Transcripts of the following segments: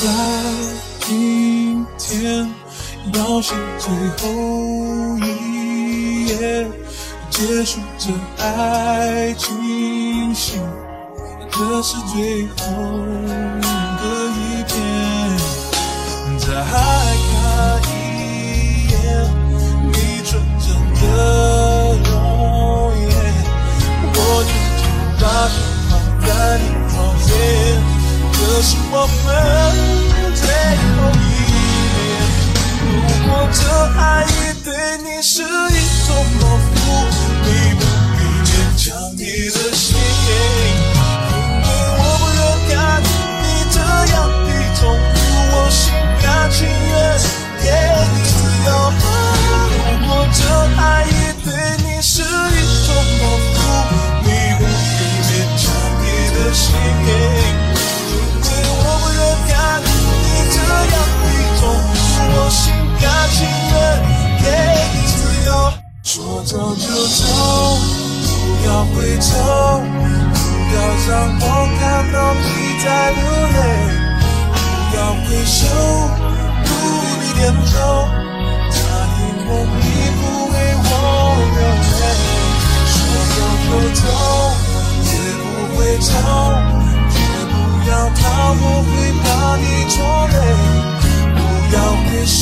在今天，要是最后一页，结束这爱情戏，这是最后的一篇。在是我们最后一面。如果这爱已对你是一种懦夫，要回头，不要让我看到你在流泪。不要回首，不必点头，答应我你不为我流泪。说走就走，也不回头，也不要怕我会把你拖累。不要回首，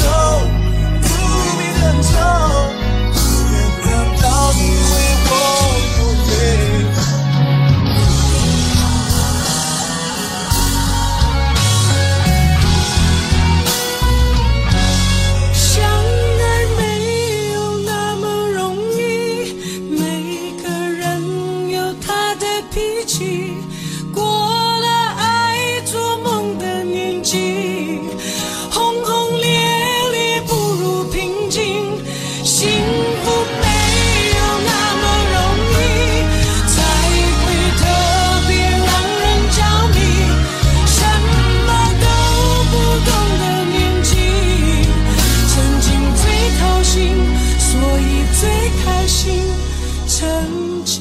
所以最开心。曾经。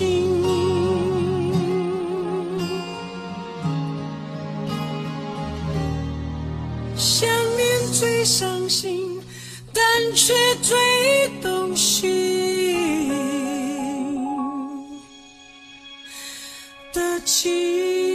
想念最伤心，但却最动心的情。